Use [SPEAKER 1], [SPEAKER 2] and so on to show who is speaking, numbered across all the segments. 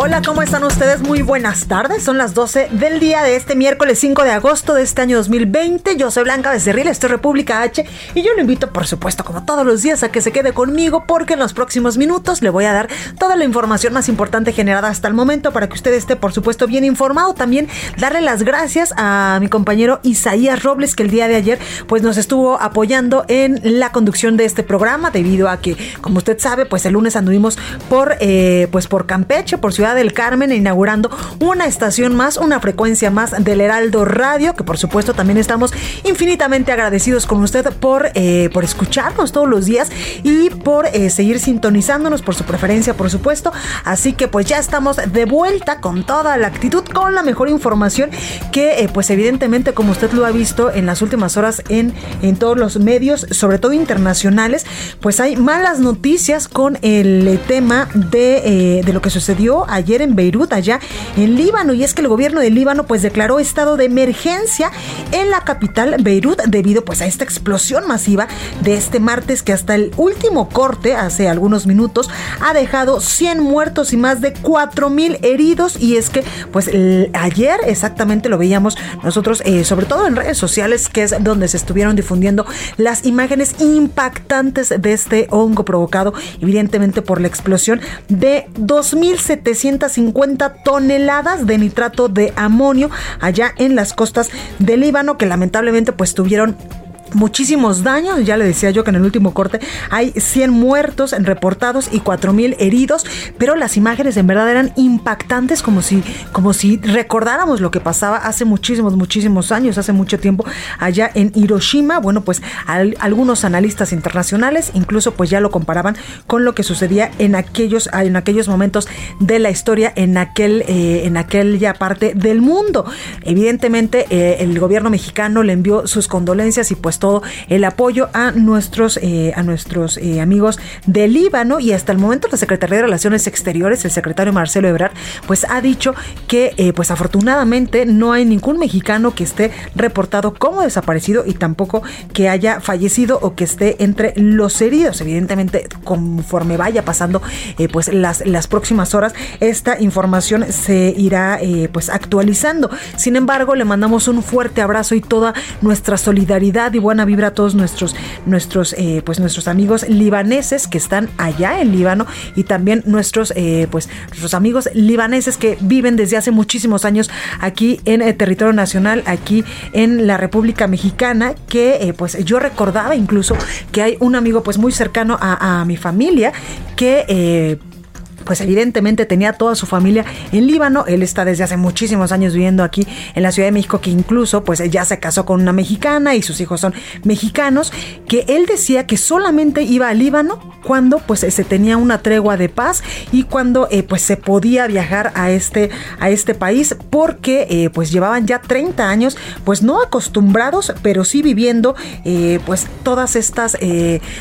[SPEAKER 1] Hola, ¿cómo están ustedes? Muy buenas tardes. Son las 12 del día de este miércoles 5 de agosto de este año 2020. Yo soy Blanca Becerril, esto es República H y yo lo invito, por supuesto, como todos los días, a que se quede conmigo porque en los próximos minutos le voy a dar toda la información más importante generada hasta el momento para que usted esté, por supuesto, bien informado. También darle las gracias a mi compañero Isaías Robles que el día de ayer pues nos estuvo apoyando en la conducción de este programa debido a que, como usted sabe, pues el lunes anduvimos por, eh, pues por Campeche, por Ciudad del Carmen, inaugurando una estación más, una frecuencia más del Heraldo Radio, que por supuesto también estamos infinitamente agradecidos con usted por, eh, por escucharnos todos los días y por eh, seguir sintonizándonos, por su preferencia, por supuesto. Así que pues ya estamos de vuelta con toda la actitud, con la mejor información que eh, pues evidentemente como usted lo ha visto en las últimas horas en, en todos los medios, sobre todo internacionales, pues hay malas noticias con el tema de, de lo que sucedió ayer en Beirut, allá en Líbano, y es que el gobierno de Líbano pues declaró estado de emergencia en la capital Beirut debido pues a esta explosión masiva de este martes que hasta el último corte, hace algunos minutos, ha dejado 100 muertos y más de 4 mil heridos. Y es que pues ayer exactamente lo veíamos nosotros, eh, sobre todo en redes sociales, que es donde se estuvieron difundiendo las imágenes impactantes de este hongo provocado evidentemente por la explosión de 2.700 350 toneladas de nitrato de amonio allá en las costas del Líbano que lamentablemente pues tuvieron muchísimos daños. Ya le decía yo que en el último corte hay 100 muertos reportados y 4.000 heridos, pero las imágenes en verdad eran impactantes como si, como si recordáramos lo que pasaba hace muchísimos, muchísimos años, hace mucho tiempo allá en Hiroshima. Bueno, pues algunos analistas internacionales incluso pues ya lo comparaban con lo que sucedía en aquellos, en aquellos momentos de la historia en aquel, eh, en aquella parte del mundo. Evidentemente eh, el gobierno mexicano le envió sus condolencias y pues todo el apoyo a nuestros, eh, a nuestros eh, amigos del Líbano y hasta el momento la Secretaría de Relaciones Exteriores, el secretario Marcelo Ebrard, pues ha dicho que eh, pues afortunadamente no hay ningún mexicano que esté reportado como desaparecido y tampoco que haya fallecido o que esté entre los heridos. Evidentemente, conforme vaya pasando pues las, las próximas horas, esta información se irá pues actualizando. Sin embargo, le mandamos un fuerte abrazo y toda nuestra solidaridad y buena vibra a todos nuestros, nuestros, eh, pues nuestros amigos libaneses que están allá en Líbano y también nuestros, eh, pues, nuestros amigos libaneses que viven desde hace muchísimos años aquí en el territorio nacional, aquí en la República Mexicana, que eh, pues yo recordaba incluso que hay un amigo pues muy cercano a, a mi familia que pues evidentemente tenía toda su familia en Líbano. Él está desde hace muchísimos años viviendo aquí en la Ciudad de México, que incluso pues ya se casó con una mexicana y sus hijos son mexicanos, que él decía que solamente iba a Líbano cuando pues se tenía una tregua de paz y cuando eh, pues se podía viajar a este, a este país porque eh, pues llevaban ya 30 años pues no acostumbrados pero sí viviendo eh, pues todas estas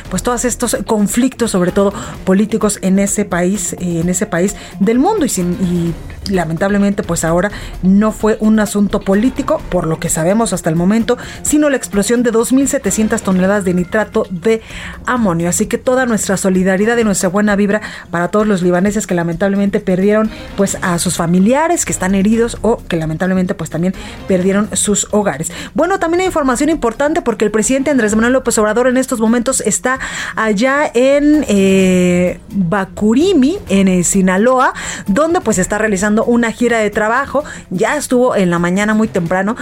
[SPEAKER 1] pues todos estos conflictos sobre todo políticos en ese país en ese país del mundo y, lamentablemente pues ahora no fue un asunto político por lo que sabemos hasta el momento, sino la explosión de 2.700 toneladas de nitrato de amonio. Así que toda nuestra solidaridad y nuestra buena vibra para todos los libaneses que lamentablemente perdieron pues a sus familiares que están heridos o que lamentablemente pues también perdieron sus hogares. Bueno, también hay información importante porque el presidente Andrés Manuel López Obrador en estos momentos está allá en eh, Bacurimi, en eh, Sinaloa, donde pues está realizando una gira de trabajo. Ya estuvo en la mañana muy temprano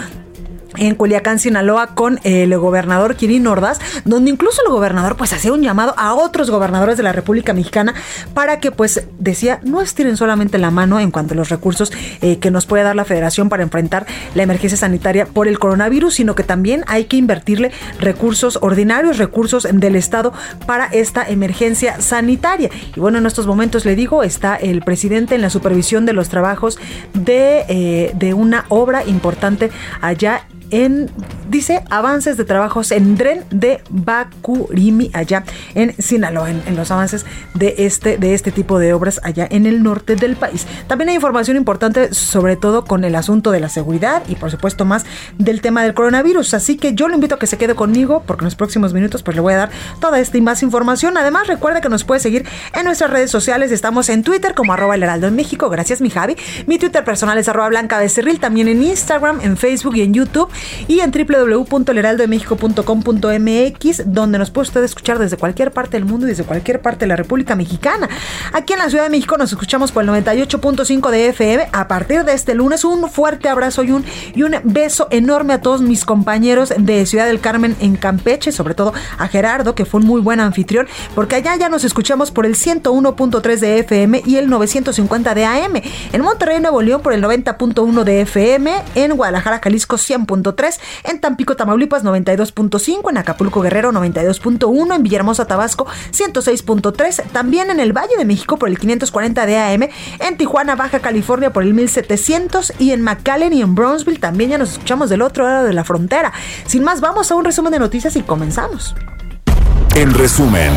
[SPEAKER 1] en Culiacán, Sinaloa, con el gobernador Kirin Ordaz, donde incluso el gobernador pues hacía un llamado a otros gobernadores de la República Mexicana para que pues decía no estiren solamente la mano en cuanto a los recursos eh, que nos puede dar la federación para enfrentar la emergencia sanitaria por el coronavirus, sino que también hay que invertirle recursos ordinarios, recursos del Estado para esta emergencia sanitaria. Y bueno, en estos momentos le digo, está el presidente en la supervisión de los trabajos de, eh, de una obra importante allá en, dice, avances de trabajos en Dren de Bakurimi, allá en Sinaloa, en, los avances de este, de este tipo de obras allá en el norte del país. También hay información importante, sobre todo con el asunto de la seguridad y por supuesto más del tema del coronavirus. Así que yo lo invito a que se quede conmigo porque en los próximos minutos pues le voy a dar toda esta y más información. Además, recuerda que nos puede seguir en nuestras redes sociales. Estamos en Twitter como arroba el heraldo en México. Gracias, mi Javi. Mi Twitter personal es arroba blanca becerril. También en Instagram, en Facebook y en YouTube y en www.elheraldodemexico.com.mx, donde nos puede usted escuchar desde cualquier parte del mundo y desde cualquier parte de la República Mexicana. Aquí en la Ciudad de México nos escuchamos por el 98.5 de FM. A partir de este lunes, un fuerte abrazo y un, y un beso enorme a todos mis compañeros de Ciudad del Carmen en Campeche, sobre todo a Gerardo, que fue un muy buen anfitrión, porque allá ya nos escuchamos por el 101.3 de FM y el 950 de AM. En Monterrey, Nuevo León, por el 90.1 de FM. En Guadalajara, Jalisco, 100.3 en Tampico, Tamaulipas 92.5, en Acapulco, Guerrero 92.1, en Villahermosa, Tabasco 106.3, también en el Valle de México por el 540 de AM, en Tijuana, Baja California por el 1700 y en McAllen y en Brownsville también ya nos escuchamos del otro lado de la frontera. Sin más, vamos a un resumen de noticias y comenzamos.
[SPEAKER 2] En resumen.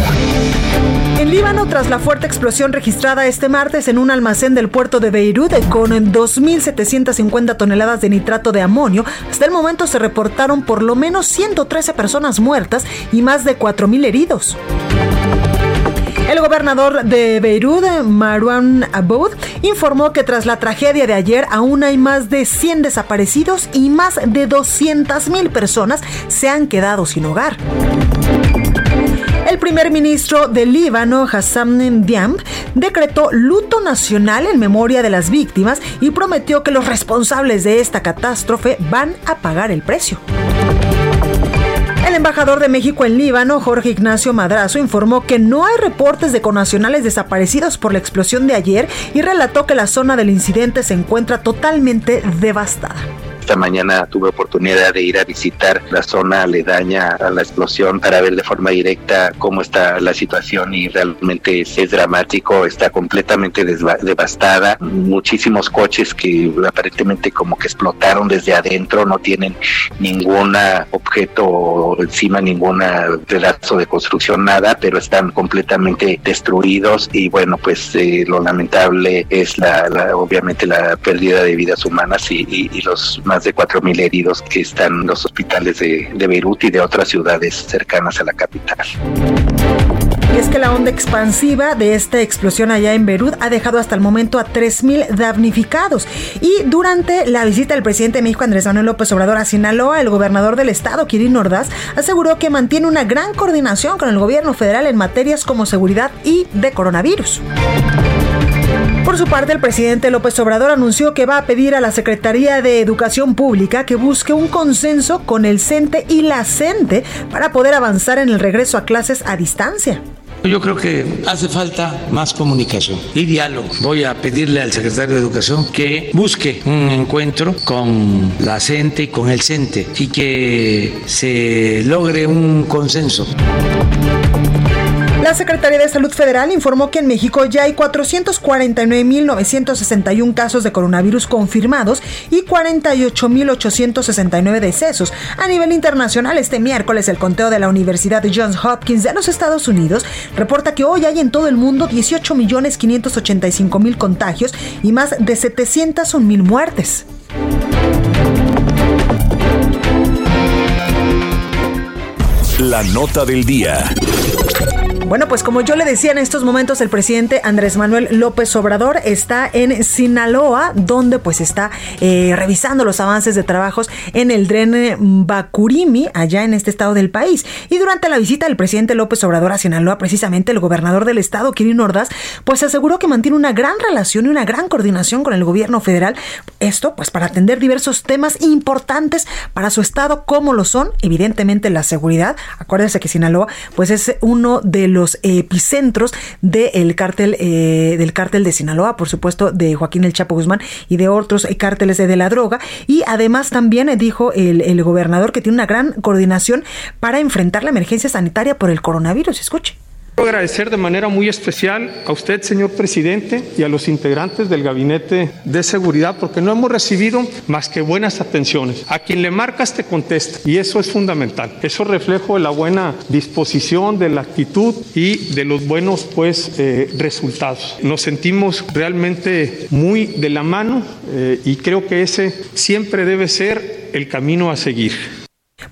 [SPEAKER 1] En Líbano, tras la fuerte explosión registrada este martes en un almacén del puerto de Beirut con 2.750 toneladas de nitrato de amonio, hasta el momento se reportaron por lo menos 113 personas muertas y más de 4.000 heridos. El gobernador de Beirut, Marwan Aboud, informó que tras la tragedia de ayer aún hay más de 100 desaparecidos y más de 200.000 personas se han quedado sin hogar. El primer ministro del Líbano, Hassan Diam, decretó luto nacional en memoria de las víctimas y prometió que los responsables de esta catástrofe van a pagar el precio. El embajador de México en Líbano, Jorge Ignacio Madrazo, informó que no hay reportes de conacionales desaparecidos por la explosión de ayer y relató que la zona del incidente se encuentra totalmente devastada.
[SPEAKER 3] Esta mañana tuve oportunidad de ir a visitar la zona aledaña a la explosión para ver de forma directa cómo está la situación y realmente es, dramático, está completamente devastada. Muchísimos coches que aparentemente como que explotaron desde adentro, no tienen ningún objeto encima, ningún pedazo de construcción, nada, pero están completamente destruidos y bueno, pues eh, lo lamentable es la, obviamente la pérdida de vidas humanas y, y los más de 4.000 heridos que están en los hospitales de, de Beirut y de otras ciudades cercanas a la capital.
[SPEAKER 1] Y es que la onda expansiva de esta explosión allá en Beirut ha dejado hasta el momento a 3.000 damnificados. Y durante la visita del presidente de México, Andrés Manuel López Obrador, a Sinaloa, el gobernador del estado, Kirin Ordaz, aseguró que mantiene una gran coordinación con el gobierno federal en materias como seguridad y de coronavirus. Por su parte, el presidente López Obrador anunció que va a pedir a la Secretaría de Educación Pública que busque un consenso con el CENTE y la CENTE para poder avanzar en el regreso a clases a distancia.
[SPEAKER 4] Yo creo que hace falta más comunicación y diálogo. Voy a pedirle al secretario de Educación que busque un encuentro con la CENTE y con el CENTE y que se logre un consenso.
[SPEAKER 1] La Secretaría de Salud Federal informó que en México ya hay 449.961 casos de coronavirus confirmados y 48.869 decesos. A nivel internacional, este miércoles el conteo de la Universidad Johns Hopkins de los Estados Unidos reporta que hoy hay en todo el mundo 18.585.000 contagios y más de 701.000 muertes.
[SPEAKER 2] La nota del día.
[SPEAKER 1] Bueno, pues como yo le decía en estos momentos, el presidente Andrés Manuel López Obrador está en Sinaloa, donde pues está eh, revisando los avances de trabajos en el dren Bacurimi, allá en este estado del país. Y durante la visita del presidente López Obrador a Sinaloa, precisamente el gobernador del estado, Kirin Ordaz, pues aseguró que mantiene una gran relación y una gran coordinación con el gobierno federal. Esto pues para atender diversos temas importantes para su estado, como lo son, evidentemente, la seguridad. Acuérdense que Sinaloa pues es uno de los los epicentros del cártel eh, del cártel de Sinaloa, por supuesto, de Joaquín El Chapo Guzmán y de otros cárteles de, la droga. Y además también dijo el, el gobernador que tiene una gran coordinación para enfrentar la emergencia sanitaria por el coronavirus. Escuche.
[SPEAKER 5] Quiero agradecer de manera muy especial a usted, señor presidente, y a los integrantes del Gabinete de Seguridad, porque no hemos recibido más que buenas atenciones. A quien le marcas te contesta, y eso es fundamental. Eso es reflejo de la buena disposición, de la actitud y de los buenos pues, eh, resultados. Nos sentimos realmente muy de la mano eh, y creo que ese siempre debe ser el camino a seguir.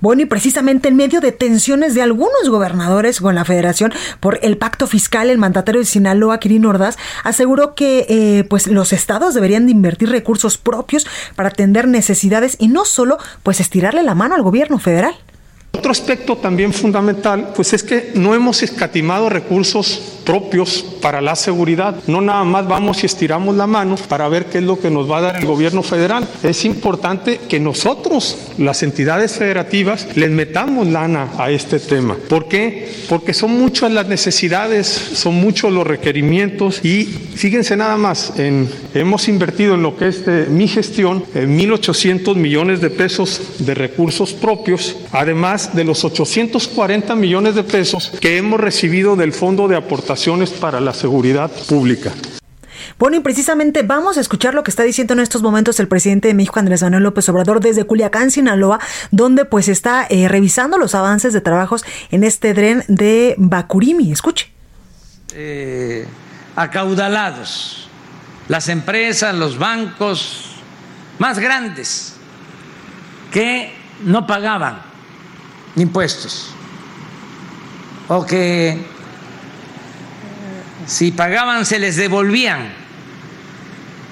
[SPEAKER 1] Bueno, y precisamente en medio de tensiones de algunos gobernadores con la federación por el pacto fiscal, el mandatario de Sinaloa, Kirin Ordaz, aseguró que eh, pues los estados deberían de invertir recursos propios para atender necesidades y no solo pues estirarle la mano al gobierno federal.
[SPEAKER 5] Otro aspecto también fundamental, pues es que no hemos escatimado recursos propios para la seguridad. No nada más vamos y estiramos la mano para ver qué es lo que nos va a dar el gobierno federal. Es importante que nosotros, las entidades federativas, les metamos lana a este tema. ¿Por qué? Porque son muchas las necesidades, son muchos los requerimientos y fíjense nada más, hemos invertido en lo que es mi gestión en 1.800 millones de pesos de recursos propios, además de los 840 millones de pesos que hemos recibido del Fondo de Aportación para la seguridad pública.
[SPEAKER 1] Bueno, y precisamente vamos a escuchar lo que está diciendo en estos momentos el presidente de México, Andrés Manuel López Obrador, desde Culiacán, Sinaloa, donde pues está eh, revisando los avances de trabajos en este tren de Bacurimi. Escuche.
[SPEAKER 4] Eh, acaudalados, las empresas, los bancos más grandes que no pagaban impuestos. O que si pagaban se les devolvían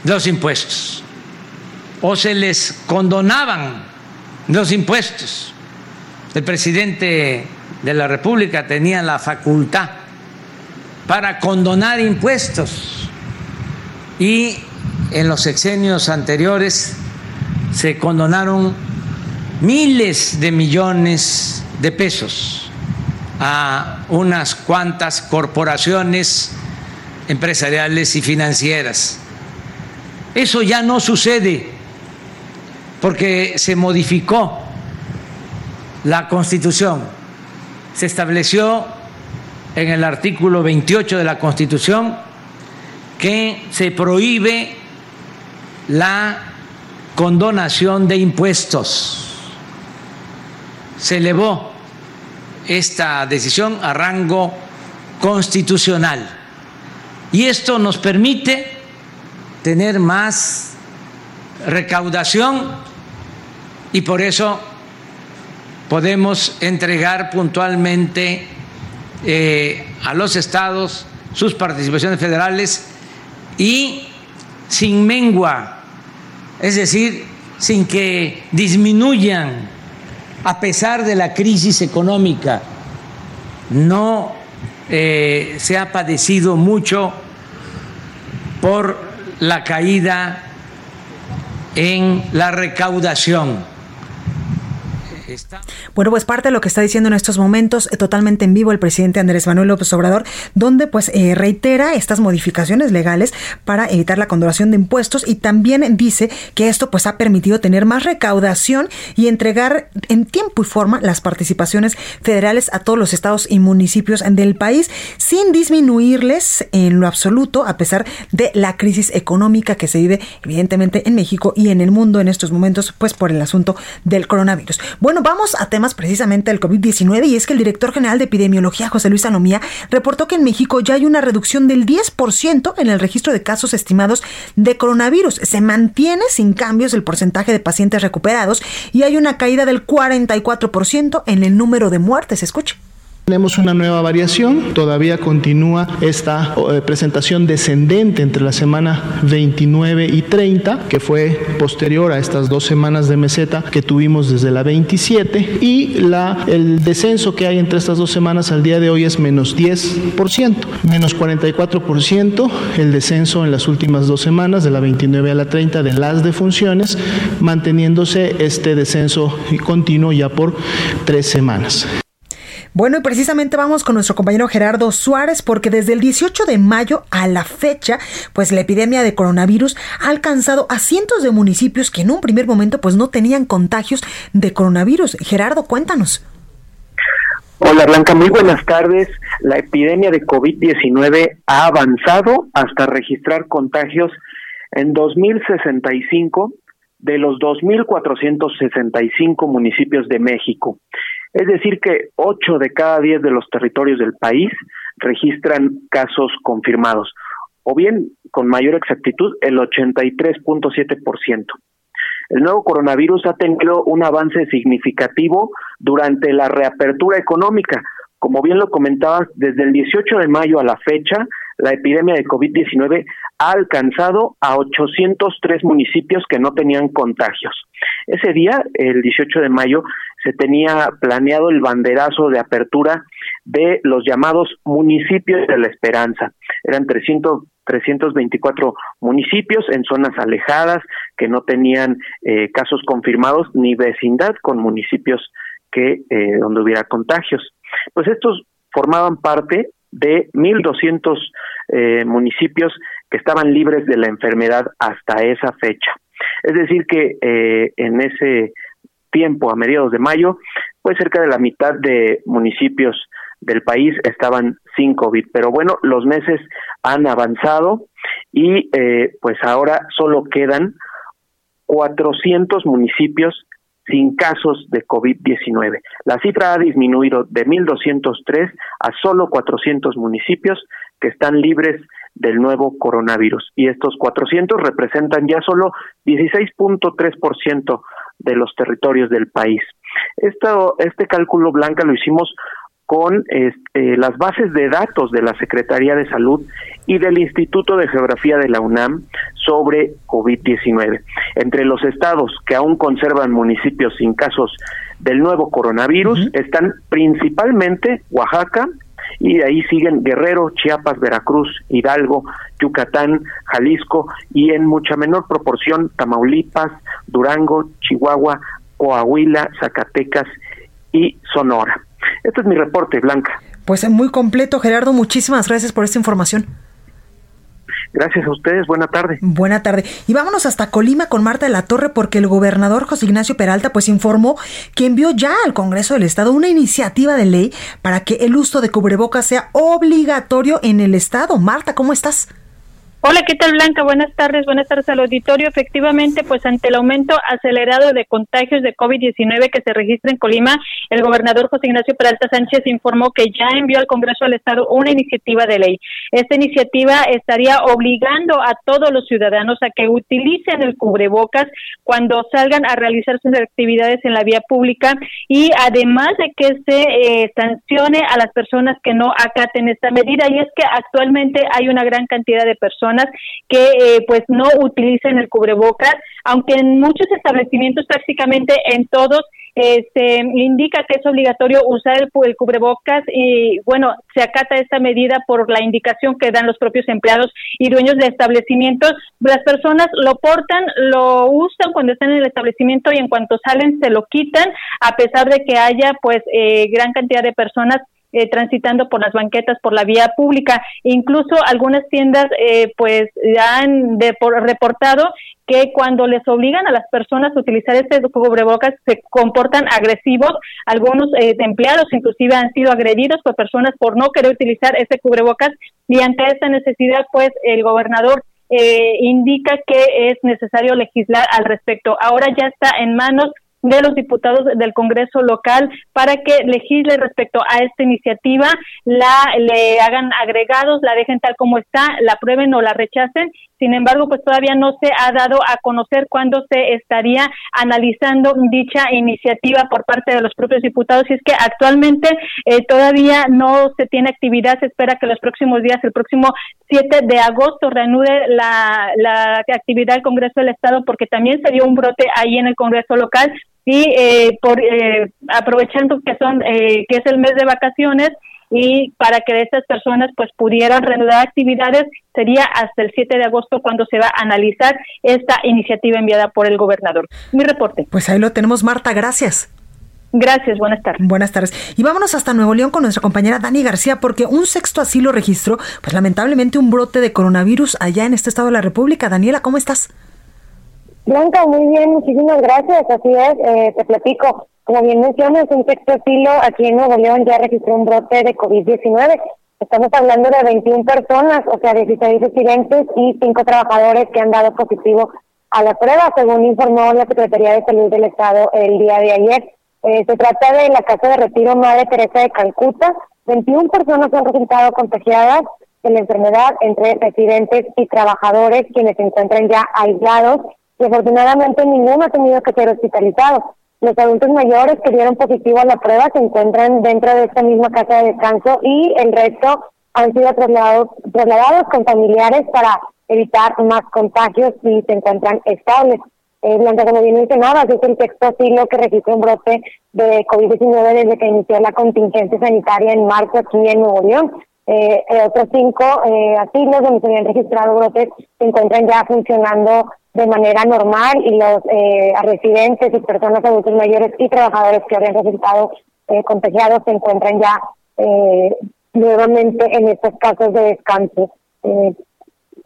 [SPEAKER 4] los impuestos. O se les condonaban los impuestos. El presidente de la República tenía la facultad para condonar impuestos. Y en los sexenios anteriores se condonaron miles de millones de pesos a unas cuantas corporaciones empresariales y financieras. Eso ya no sucede porque se modificó la Constitución. Se estableció en el artículo 28 de la Constitución que se prohíbe la condonación de impuestos. Se elevó esta decisión a rango constitucional. Y esto nos permite tener más recaudación y por eso podemos entregar puntualmente eh, a los estados sus participaciones federales y sin mengua, es decir, sin que disminuyan a pesar de la crisis económica. No eh, se ha padecido mucho por la caída en la recaudación
[SPEAKER 1] bueno, pues parte de lo que está diciendo en estos momentos, eh, totalmente en vivo, el presidente Andrés Manuel López Obrador, donde pues eh, reitera estas modificaciones legales para evitar la condonación de impuestos y también dice que esto pues ha permitido tener más recaudación y entregar en tiempo y forma las participaciones federales a todos los estados y municipios del país sin disminuirles en lo absoluto a pesar de la crisis económica que se vive evidentemente en México y en el mundo en estos momentos pues por el asunto del coronavirus. Bueno, vamos a temas precisamente del COVID-19 y es que el director general de epidemiología, José Luis Anomía, reportó que en México ya hay una reducción del 10% en el registro de casos estimados de coronavirus. Se mantiene sin cambios el porcentaje de pacientes recuperados y hay una caída del 44% en el número de muertes. Escuche.
[SPEAKER 6] Tenemos una nueva variación, todavía continúa esta eh, presentación descendente entre la semana 29 y 30, que fue posterior a estas dos semanas de meseta que tuvimos desde la 27, y el descenso que hay entre estas dos semanas al día de hoy es menos 10%, menos 44% el descenso en las últimas dos semanas, de la 29 a la 30, de las defunciones, manteniéndose este descenso continuo ya por tres semanas.
[SPEAKER 1] Bueno, y precisamente vamos con nuestro compañero Gerardo Suárez, porque desde el 18 de mayo a la fecha, pues la epidemia de coronavirus ha alcanzado a cientos de municipios que en un primer momento pues no tenían contagios de coronavirus. Gerardo, cuéntanos.
[SPEAKER 7] Hola Blanca, muy buenas tardes. La epidemia de COVID-19 ha avanzado hasta registrar contagios en 2065 de los 2.465 municipios de México. Es decir, que 8 de cada 10 de los territorios del país registran casos confirmados, o bien, con mayor exactitud, el 83.7%. El nuevo coronavirus ha tenido un avance significativo durante la reapertura económica. Como bien lo comentabas, desde el 18 de mayo a la fecha, la epidemia de COVID-19 ha alcanzado a 803 municipios que no tenían contagios. Ese día, el 18 de mayo, se tenía planeado el banderazo de apertura de los llamados municipios de la esperanza. Eran 300, 324 municipios en zonas alejadas que no tenían eh, casos confirmados ni vecindad con municipios que eh, donde hubiera contagios. Pues estos formaban parte de 1.200 eh, municipios que estaban libres de la enfermedad hasta esa fecha. Es decir, que en ese tiempo, a mediados de mayo, pues cerca de la mitad de municipios del país estaban sin COVID. Pero bueno, los meses han avanzado y eh, pues ahora solo quedan 400 municipios sin casos de COVID-19. La cifra ha disminuido de 1.203 a solo 400 municipios que están libres del nuevo coronavirus. Y estos 400 representan ya solo 16.3% de los territorios del país. Esto, este cálculo blanca lo hicimos con este, las bases de datos de la Secretaría de Salud y del Instituto de Geografía de la UNAM sobre COVID-19. Entre los estados que aún conservan municipios sin casos del nuevo coronavirus están principalmente Oaxaca, y de ahí siguen Guerrero, Chiapas, Veracruz, Hidalgo, Yucatán, Jalisco y en mucha menor proporción Tamaulipas, Durango, Chihuahua, Coahuila, Zacatecas y Sonora. Este es mi reporte, Blanca.
[SPEAKER 1] Pues muy completo, Gerardo. Muchísimas gracias por esta información.
[SPEAKER 7] Gracias a ustedes, buena tarde.
[SPEAKER 1] Buena tarde. Y vámonos hasta Colima con Marta de la Torre porque el gobernador José Ignacio Peralta pues informó que envió ya al Congreso del Estado una iniciativa de ley para que el uso de cubrebocas sea obligatorio en el Estado. Marta, ¿cómo estás?
[SPEAKER 8] Hola, ¿qué tal Blanca? Buenas tardes, buenas tardes al auditorio. Efectivamente, pues ante el aumento acelerado de contagios de COVID-19 que se registra en Colima, el gobernador José Ignacio Peralta Sánchez informó que ya envió al Congreso del Estado una iniciativa de ley. Esta iniciativa estaría obligando a todos los ciudadanos a que utilicen el cubrebocas cuando salgan a realizar sus actividades en la vía pública y además de que se eh, sancione a las personas que no acaten esta medida. Y es que actualmente hay una gran cantidad de personas que eh, pues no utilicen el cubrebocas, aunque en muchos establecimientos, prácticamente en todos, eh, se indica que es obligatorio usar el, el, cubrebocas y bueno, se acata esta medida por la indicación que dan los propios empleados y dueños de establecimientos. Las personas lo portan, lo usan cuando están en el establecimiento y en cuanto salen se lo quitan, a pesar de que haya pues eh, gran cantidad de personas eh, transitando por las banquetas, por la vía pública. Incluso algunas tiendas eh, pues han de, por, reportado que cuando les obligan a las personas a utilizar este cubrebocas se comportan agresivos. Algunos eh, empleados inclusive han sido agredidos por personas por no querer utilizar este cubrebocas y ante esta necesidad pues el gobernador eh, indica que es necesario legislar al respecto. Ahora ya está en manos de los diputados del Congreso local para que legisle respecto a esta iniciativa, la le hagan agregados, la dejen tal como está, la aprueben o la rechacen. sin embargo, pues todavía no se ha dado a conocer cuándo se estaría analizando dicha iniciativa por parte de los propios diputados. Y es que actualmente eh, todavía no se tiene actividad, se espera que los próximos días, el próximo 7 de agosto, reanude la, la actividad del Congreso del Estado porque también se dio un brote ahí en el Congreso local y eh, por eh, aprovechando que son eh, que es el mes de vacaciones y para que estas personas pues pudieran reanudar actividades sería hasta el 7 de agosto cuando se va a analizar esta iniciativa enviada por el gobernador. Mi reporte.
[SPEAKER 1] Pues ahí lo tenemos, Marta, gracias.
[SPEAKER 8] Gracias, buenas tardes.
[SPEAKER 1] Buenas tardes. Y vámonos hasta Nuevo León con nuestra compañera Dani García, porque un sexto asilo registró, pues lamentablemente, un brote de coronavirus allá en este estado de la República. Daniela, ¿cómo estás?
[SPEAKER 9] Blanca, muy bien, muchísimas gracias. Así es, eh, te platico. Como bien mencionas, un sexto asilo aquí en Nuevo León ya registró un brote de COVID-19. Estamos hablando de 21 personas, o sea, 16 residentes y 5 trabajadores que han dado positivo a la prueba, según informó la Secretaría de Salud del Estado el día de ayer. Eh, se trata de la Casa de Retiro Madre Teresa de Calcuta. 21 personas han resultado contagiadas de la enfermedad entre residentes y trabajadores quienes se encuentran ya aislados y afortunadamente ninguno ha tenido que ser hospitalizado. Los adultos mayores que dieron positivo a la prueba se encuentran dentro de esta misma casa de descanso y el resto han sido trasladados, trasladados con familiares para evitar más contagios y se encuentran estables. Eh, Blanca, como bien mencionabas, es el sexto asilo que registra un brote de COVID-19 desde que inició la contingencia sanitaria en marzo aquí en Nuevo León. Eh, eh, otros cinco eh, asilos donde se habían registrado brotes se encuentran ya funcionando de manera normal y los eh, residentes y personas adultos mayores y trabajadores que habían resultado eh, contagiados se encuentran ya eh, nuevamente en estos casos de descanso. Eh,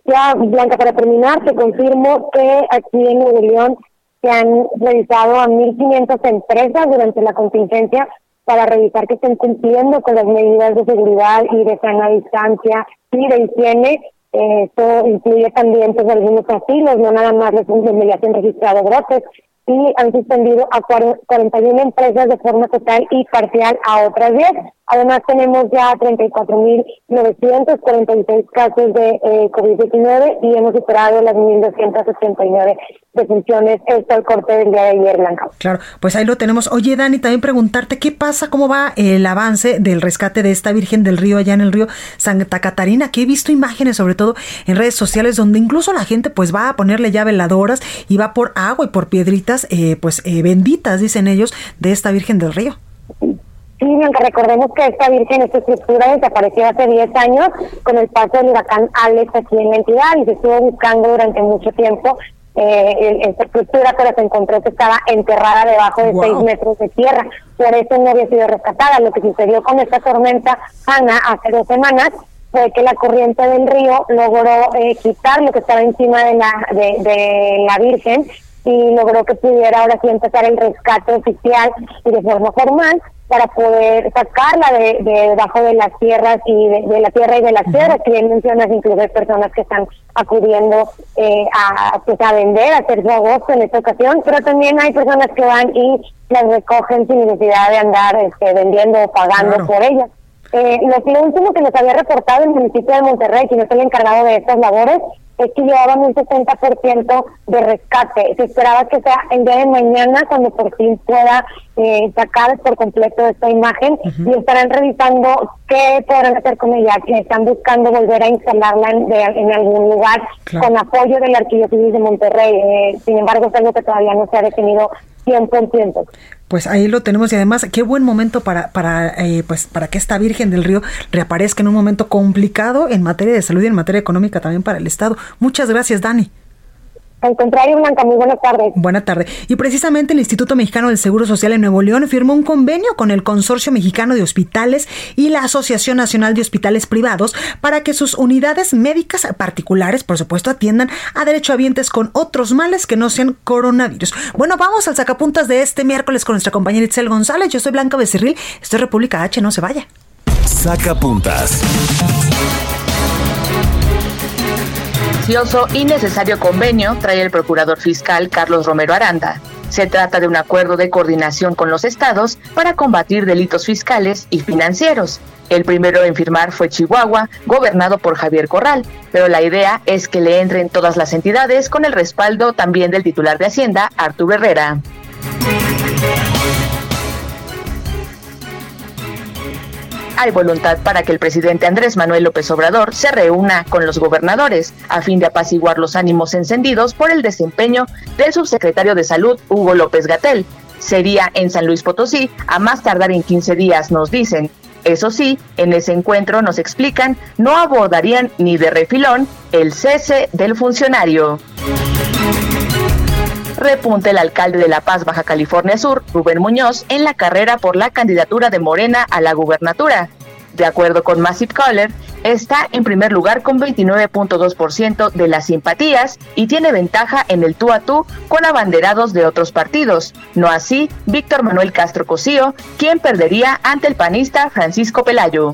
[SPEAKER 9] ya, Blanca, para terminar, te confirmo que aquí en Nuevo León se han revisado a 1.500 empresas durante la contingencia para revisar que estén cumpliendo con las medidas de seguridad y de sana distancia y de higiene esto incluye también pues, algunos asilos, no nada más los de han registrado brotes y han suspendido a 41 empresas de forma total y parcial a otras 10. Además, tenemos ya 34.946 casos de eh, COVID-19 y hemos superado las 1.289 defunciones. Esto al corte del día de ayer, Blanca.
[SPEAKER 1] Claro, pues ahí lo tenemos. Oye, Dani, también preguntarte qué pasa, cómo va el avance del rescate de esta Virgen del Río allá en el río Santa Catarina, que he visto imágenes, sobre todo en redes sociales, donde incluso la gente pues va a ponerle ya veladoras y va por agua y por piedritas, eh, pues eh, benditas, dicen ellos, de esta Virgen del Río.
[SPEAKER 9] Sí, aunque recordemos que esta virgen, esta estructura desapareció hace 10 años con el paso del huracán Alex aquí en la entidad y se estuvo buscando durante mucho tiempo eh, esta estructura, pero se encontró que estaba enterrada debajo de 6 metros de tierra. Por eso no había sido rescatada. Lo que sucedió con esta tormenta Ana hace dos semanas fue que la corriente del río logró eh, quitar lo que estaba encima de la, de, de la Virgen y logró que pudiera ahora sí empezar el rescate oficial y de forma formal para poder sacarla de, de debajo de las tierras y de, la tierra y de las tierras. que bien mencionas, incluso hay personas que están acudiendo eh, a, pues, a vender, a hacer su agosto en esta ocasión, pero también hay personas que van y las recogen sin necesidad de andar este, vendiendo o pagando por ellas. Eh, lo, lo último que nos había reportado el municipio de Monterrey, quien es el encargado de estas labores, es que llevaban un 60% de rescate. Se esperaba que sea el día de mañana cuando por fin pueda eh, sacar por completo esta imagen y estarán revisando qué podrán hacer con ella. Que están buscando volver a instalarla en, en algún lugar con apoyo del Arquidiócesis de Monterrey. Eh, sin embargo, es algo que todavía no se ha definido 100%.
[SPEAKER 1] Pues ahí lo tenemos y además qué buen momento para para eh, pues para que esta Virgen del Río reaparezca en un momento complicado en materia de salud y en materia económica también para el Estado. Muchas gracias, Dani.
[SPEAKER 9] Al contrario, Blanca, muy buenas tardes.
[SPEAKER 1] Buenas tardes. Y precisamente el Instituto Mexicano del Seguro Social en Nuevo León firmó un convenio con el Consorcio Mexicano de Hospitales y la Asociación Nacional de Hospitales Privados para que sus unidades médicas particulares, por supuesto, atiendan a derechohabientes con otros males que no sean coronavirus. Bueno, vamos al sacapuntas de este miércoles con nuestra compañera Itzel González. Yo soy Blanca Becerril. Esto es República H, no se vaya.
[SPEAKER 2] Sacapuntas
[SPEAKER 10] y necesario convenio trae el procurador fiscal Carlos Romero Aranda Se trata de un acuerdo de coordinación con los estados para combatir delitos fiscales y financieros. El primero en firmar fue Chihuahua, gobernado por Javier Corral, pero la idea es que le entren todas las entidades con el respaldo también del titular de Hacienda, Arturo Herrera. Hay voluntad para que el presidente Andrés Manuel López Obrador se reúna con los gobernadores a fin de apaciguar los ánimos encendidos por el desempeño del subsecretario de Salud, Hugo López Gatel. Sería en San Luis Potosí, a más tardar en 15 días, nos dicen. Eso sí, en ese encuentro nos explican, no abordarían ni de refilón el cese del funcionario. Repunta el alcalde de La Paz, Baja California Sur, Rubén Muñoz, en la carrera por la candidatura de Morena a la gubernatura. De acuerdo con Massive Caller, está en primer lugar con 29.2% de las simpatías y tiene ventaja en el tú a tú con abanderados de otros partidos. No así Víctor Manuel Castro Cosío, quien perdería ante el panista Francisco Pelayo.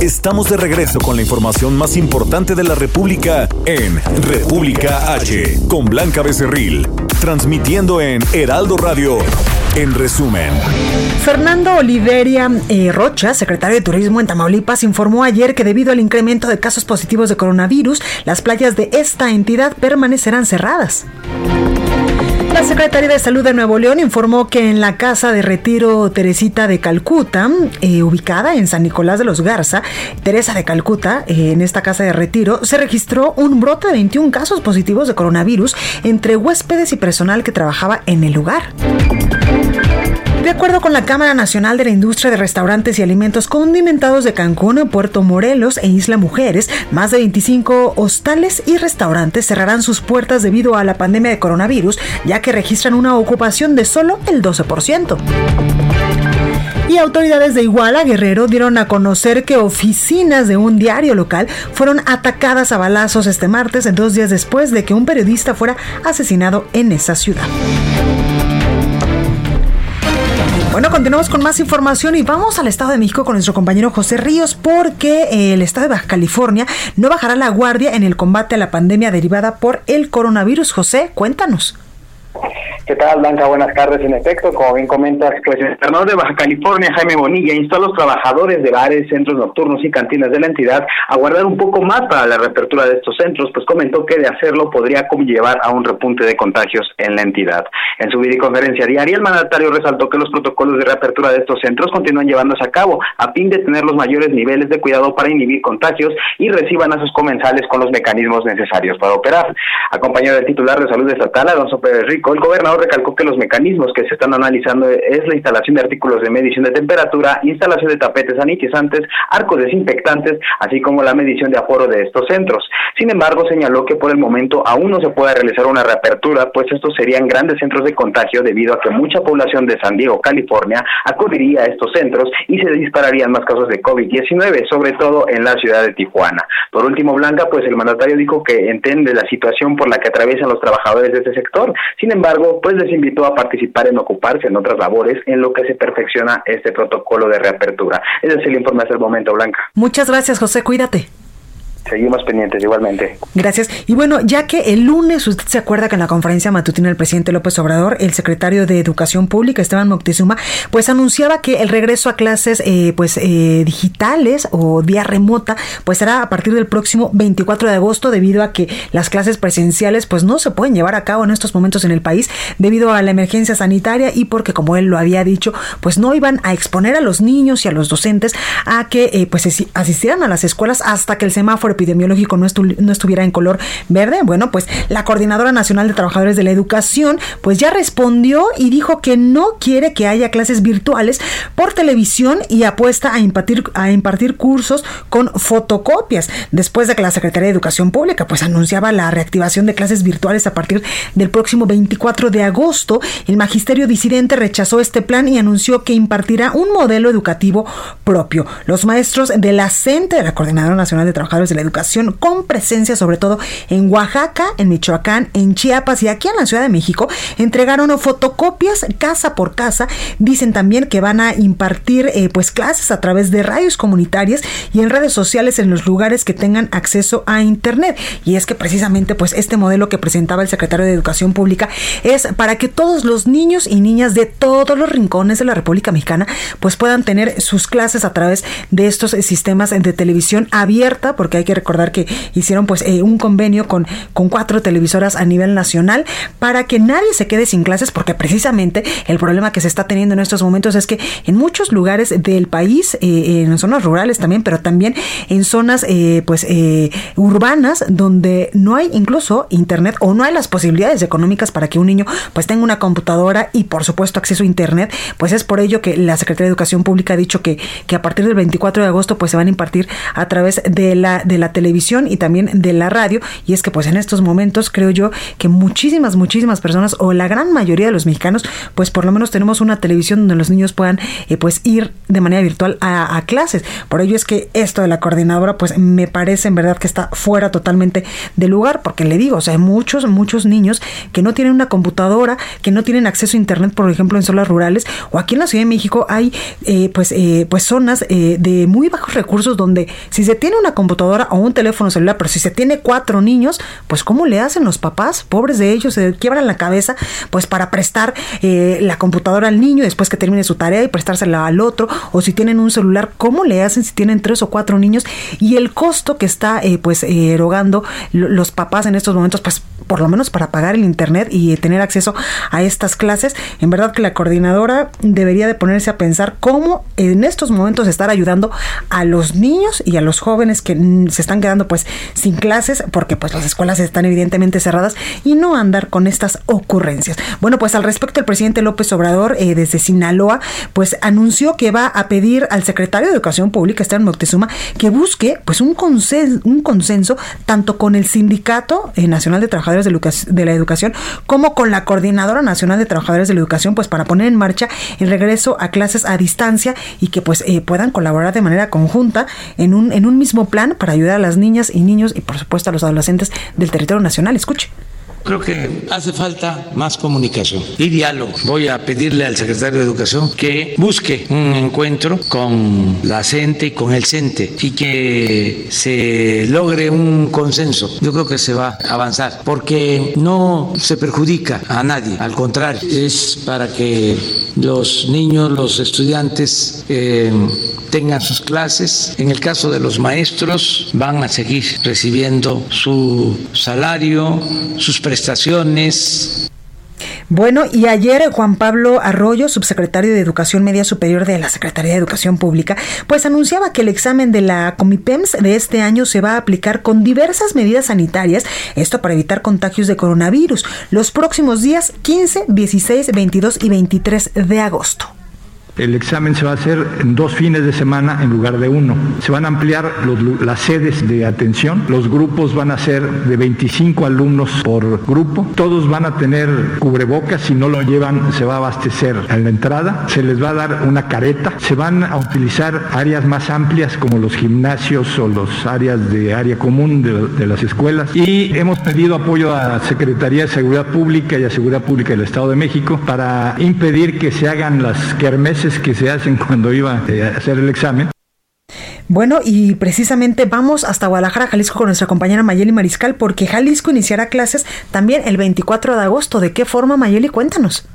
[SPEAKER 2] Estamos de regreso con la información más importante de la República en República H con Blanca Becerril, transmitiendo en Heraldo Radio en resumen.
[SPEAKER 1] Fernando Oliveria eh, Rocha, secretario de Turismo en Tamaulipas, informó ayer que debido al incremento de casos positivos de coronavirus, las playas de esta entidad permanecerán cerradas. La Secretaría de Salud de Nuevo León informó que en la casa de retiro Teresita de Calcuta, eh, ubicada en San Nicolás de los Garza, Teresa de Calcuta, eh, en esta casa de retiro, se registró un brote de 21 casos positivos de coronavirus entre huéspedes y personal que trabajaba en el lugar. De acuerdo con la Cámara Nacional de la Industria de Restaurantes y Alimentos Condimentados de Cancún, Puerto Morelos e Isla Mujeres, más de 25 hostales y restaurantes cerrarán sus puertas debido a la pandemia de coronavirus, ya que registran una ocupación de solo el 12%. Y autoridades de Iguala, Guerrero, dieron a conocer que oficinas de un diario local fueron atacadas a balazos este martes, dos días después de que un periodista fuera asesinado en esa ciudad. Bueno, continuamos con más información y vamos al Estado de México con nuestro compañero José Ríos porque el Estado de Baja California no bajará la guardia en el combate a la pandemia derivada por el coronavirus. José, cuéntanos.
[SPEAKER 11] ¿Qué tal, Blanca? Buenas tardes. En efecto, como bien comentas, pues el gobernador de Baja California, Jaime Bonilla, instó a los trabajadores de bares, centros nocturnos y cantinas de la entidad a guardar un poco más para la reapertura de estos centros, pues comentó que de hacerlo podría llevar a un repunte de contagios en la entidad. En su videoconferencia diaria, el mandatario resaltó que los protocolos de reapertura de estos centros continúan llevándose a cabo a fin de tener los mayores niveles de cuidado para inhibir contagios y reciban a sus comensales con los mecanismos necesarios para operar. Acompañado del titular de salud estatal, Alonso Pérez Rico, el gobernador recalcó que los mecanismos que se están analizando es la instalación de artículos de medición de temperatura, instalación de tapetes sanitizantes, arcos desinfectantes, así como la medición de aforo de estos centros. Sin embargo, señaló que por el momento aún no se puede realizar una reapertura, pues estos serían grandes centros de contagio debido a que mucha población de San Diego, California, acudiría a estos centros y se dispararían más casos de COVID-19, sobre todo en la ciudad de Tijuana. Por último, Blanca, pues el mandatario dijo que entiende la situación por la que atraviesan los trabajadores de este sector. Sin embargo, pues les invitó a participar en ocuparse en otras labores en lo que se perfecciona este protocolo de reapertura. Ese es el informe hasta el momento, Blanca.
[SPEAKER 1] Muchas gracias, José. Cuídate.
[SPEAKER 11] Seguimos pendientes igualmente.
[SPEAKER 1] Gracias. Y bueno, ya que el lunes usted se acuerda que en la conferencia matutina del presidente López Obrador, el secretario de Educación Pública, Esteban Moctezuma, pues anunciaba que el regreso a clases eh, pues eh, digitales o vía remota, pues será a partir del próximo 24 de agosto debido a que las clases presenciales pues no se pueden llevar a cabo en estos momentos en el país debido a la emergencia sanitaria y porque como él lo había dicho, pues no iban a exponer a los niños y a los docentes a que eh, pues asistieran a las escuelas hasta que el semáforo epidemiológico no, estuviera en color verde, bueno, pues la Coordinadora Nacional de Trabajadores de la Educación pues ya respondió y dijo que no quiere que haya clases virtuales por televisión y apuesta a impartir, a impartir cursos con fotocopias. Después de que la Secretaría de Educación Pública pues anunciaba la reactivación de clases virtuales a partir del próximo 24 de agosto, el magisterio disidente rechazó este plan y anunció que impartirá un modelo educativo propio. Los maestros de la CENTE, de la Coordinadora Nacional de Trabajadores de la Educación con presencia sobre todo en Oaxaca, en Michoacán, en Chiapas y aquí en la Ciudad de México entregaron fotocopias casa por casa. Dicen también que van a impartir eh, pues clases a través de radios comunitarias y en redes sociales en los lugares que tengan acceso a internet. Y es que precisamente pues este modelo que presentaba el secretario de Educación Pública es para que todos los niños y niñas de todos los rincones de la República Mexicana pues puedan tener sus clases a través de estos sistemas de televisión abierta, porque hay que recordar que hicieron pues eh, un convenio con, con cuatro televisoras a nivel nacional para que nadie se quede sin clases, porque precisamente el problema que se está teniendo en estos momentos es que en muchos lugares del país, eh, en zonas rurales también, pero también en zonas eh, pues urbanas donde no hay incluso internet o no hay las posibilidades económicas para que un niño pues tenga una computadora y por supuesto acceso a internet, pues es por ello que la Secretaría de Educación Pública ha dicho que, que a partir del 24 de agosto pues se van a impartir a través de la, la televisión y también de la radio. Y es que pues en estos momentos creo yo que muchísimas, muchísimas personas o la gran mayoría de los mexicanos pues por lo menos tenemos una televisión donde los niños puedan eh, pues ir de manera virtual a, clases. Por ello es que esto de la coordinadora pues me parece en verdad que está fuera totalmente de lugar porque le digo, o sea, hay muchos, muchos niños que no tienen una computadora, que no tienen acceso a internet, por ejemplo, en zonas rurales o aquí en la Ciudad de México hay eh, pues, eh, pues zonas eh, de muy bajos recursos donde si se tiene una computadora o un teléfono celular, pero si se tiene cuatro niños, pues ¿cómo le hacen los papás? Pobres de ellos, se quiebran la cabeza pues para prestar la computadora al niño después que termine su tarea y prestársela al otro, o si tienen un celular, ¿cómo le hacen si tienen tres o cuatro niños? Y el costo que está pues erogando los papás en estos momentos, pues por lo menos para pagar el internet y tener acceso a estas clases, en verdad que la coordinadora debería de ponerse a pensar cómo en estos momentos estar ayudando a los niños y a los jóvenes que se están quedando pues sin clases porque pues las escuelas están evidentemente cerradas y no andar con estas ocurrencias. Bueno, pues al respecto el presidente López Obrador eh, desde Sinaloa pues anunció que va a pedir al secretario de Educación Pública, Esteban Moctezuma, que busque pues un consenso, un consenso tanto con el Sindicato eh, Nacional de Trabajadores de, de la Educación como con la Coordinadora Nacional de Trabajadores de la Educación pues para poner en marcha el regreso a clases a distancia y que pues eh, puedan colaborar de manera conjunta en un, en un mismo plan para ayudar a las niñas y niños y por supuesto a los adolescentes del territorio nacional. Escuche.
[SPEAKER 4] Creo que hace falta más comunicación y diálogo. Voy a pedirle al secretario de Educación que busque un encuentro con la CENTE y con el CENTE y que se logre un consenso. Yo creo que se va a avanzar porque no se perjudica a nadie, al contrario, es para que los niños, los estudiantes eh, tengan sus clases. En el caso de los maestros, van a seguir recibiendo su salario, sus prestaciones.
[SPEAKER 1] Bueno, y ayer Juan Pablo Arroyo, subsecretario de Educación Media Superior de la Secretaría de Educación Pública, pues anunciaba que el examen de la Comipems de este año se va a aplicar con diversas medidas sanitarias, esto para evitar contagios de coronavirus, los próximos días 15, 16, 22 y 23 de agosto.
[SPEAKER 12] El examen se va a hacer en dos fines de semana en lugar de uno. Se van a ampliar las sedes de atención. Los grupos van a ser de 25 alumnos por grupo. Todos van a tener cubrebocas. Si no lo llevan, se va a abastecer en la entrada. Se les va a dar una careta. Se van a utilizar áreas más amplias como los gimnasios o los áreas de área común de, de las escuelas. Y hemos pedido apoyo a la Secretaría de Seguridad Pública y a Seguridad Pública del Estado de México para impedir que se hagan las kermeses que se hacen cuando iba eh, a hacer el examen.
[SPEAKER 1] Bueno, y precisamente vamos hasta Guadalajara, Jalisco, con nuestra compañera Mayeli Mariscal, porque Jalisco iniciará clases también el 24 de agosto. ¿De qué forma, Mayeli? Cuéntanos.